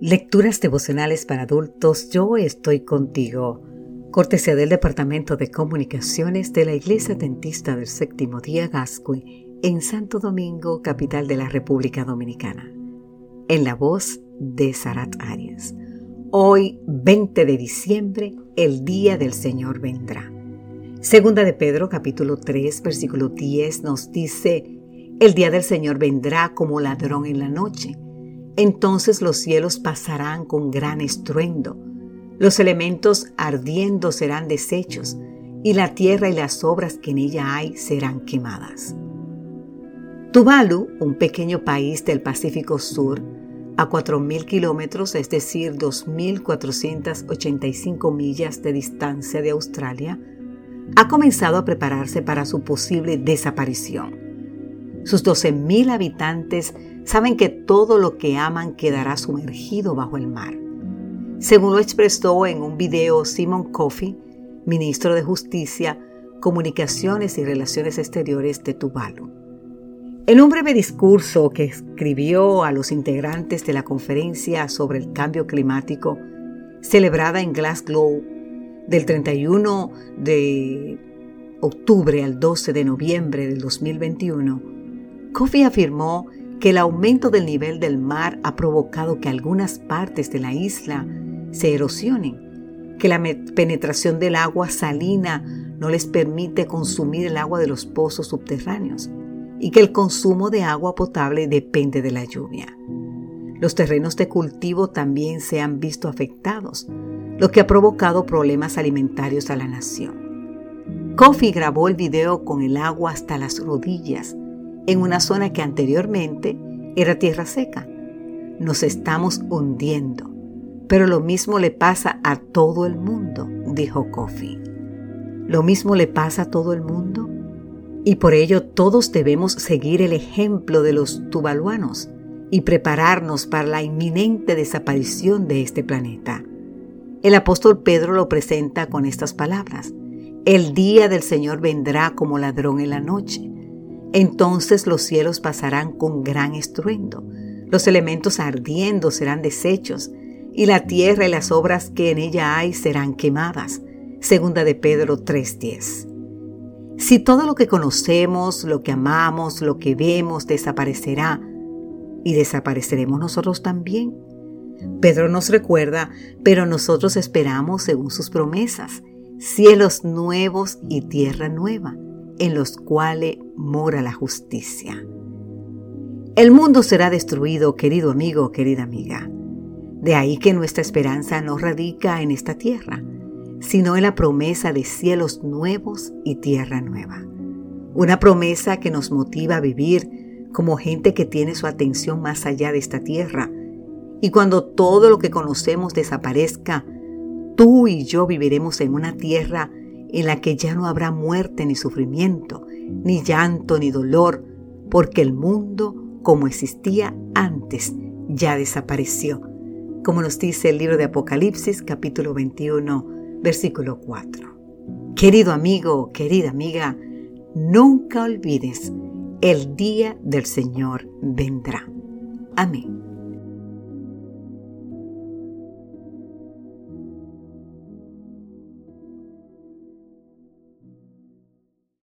Lecturas devocionales para adultos, yo estoy contigo. Cortesía del Departamento de Comunicaciones de la Iglesia Dentista del Séptimo Día Gascue en Santo Domingo, capital de la República Dominicana. En la voz de Sarat Arias. Hoy, 20 de diciembre, el día del Señor vendrá. Segunda de Pedro, capítulo 3, versículo 10 nos dice, el día del Señor vendrá como ladrón en la noche entonces los cielos pasarán con gran estruendo, los elementos ardiendo serán deshechos, y la tierra y las obras que en ella hay serán quemadas. Tuvalu, un pequeño país del Pacífico Sur, a 4.000 kilómetros, es decir, 2.485 millas de distancia de Australia, ha comenzado a prepararse para su posible desaparición. Sus 12.000 habitantes saben que todo lo que aman quedará sumergido bajo el mar. Según lo expresó en un video Simon Coffey, ministro de Justicia, Comunicaciones y Relaciones Exteriores de Tuvalu. En un breve discurso que escribió a los integrantes de la conferencia sobre el cambio climático celebrada en Glasgow del 31 de octubre al 12 de noviembre del 2021, Coffey afirmó que el aumento del nivel del mar ha provocado que algunas partes de la isla se erosionen, que la penetración del agua salina no les permite consumir el agua de los pozos subterráneos y que el consumo de agua potable depende de la lluvia. Los terrenos de cultivo también se han visto afectados, lo que ha provocado problemas alimentarios a la nación. Kofi grabó el video con el agua hasta las rodillas en una zona que anteriormente era tierra seca. Nos estamos hundiendo, pero lo mismo le pasa a todo el mundo, dijo Kofi. Lo mismo le pasa a todo el mundo y por ello todos debemos seguir el ejemplo de los tuvaluanos y prepararnos para la inminente desaparición de este planeta. El apóstol Pedro lo presenta con estas palabras. El día del Señor vendrá como ladrón en la noche entonces los cielos pasarán con gran estruendo, los elementos ardiendo serán deshechos, y la tierra y las obras que en ella hay serán quemadas. Segunda de Pedro 3:10. Si todo lo que conocemos, lo que amamos, lo que vemos desaparecerá, y desapareceremos nosotros también. Pedro nos recuerda, pero nosotros esperamos según sus promesas, cielos nuevos y tierra nueva en los cuales mora la justicia. El mundo será destruido, querido amigo, querida amiga. De ahí que nuestra esperanza no radica en esta tierra, sino en la promesa de cielos nuevos y tierra nueva. Una promesa que nos motiva a vivir como gente que tiene su atención más allá de esta tierra. Y cuando todo lo que conocemos desaparezca, tú y yo viviremos en una tierra en la que ya no habrá muerte ni sufrimiento, ni llanto ni dolor, porque el mundo como existía antes ya desapareció, como nos dice el libro de Apocalipsis capítulo 21, versículo 4. Querido amigo, querida amiga, nunca olvides, el día del Señor vendrá. Amén.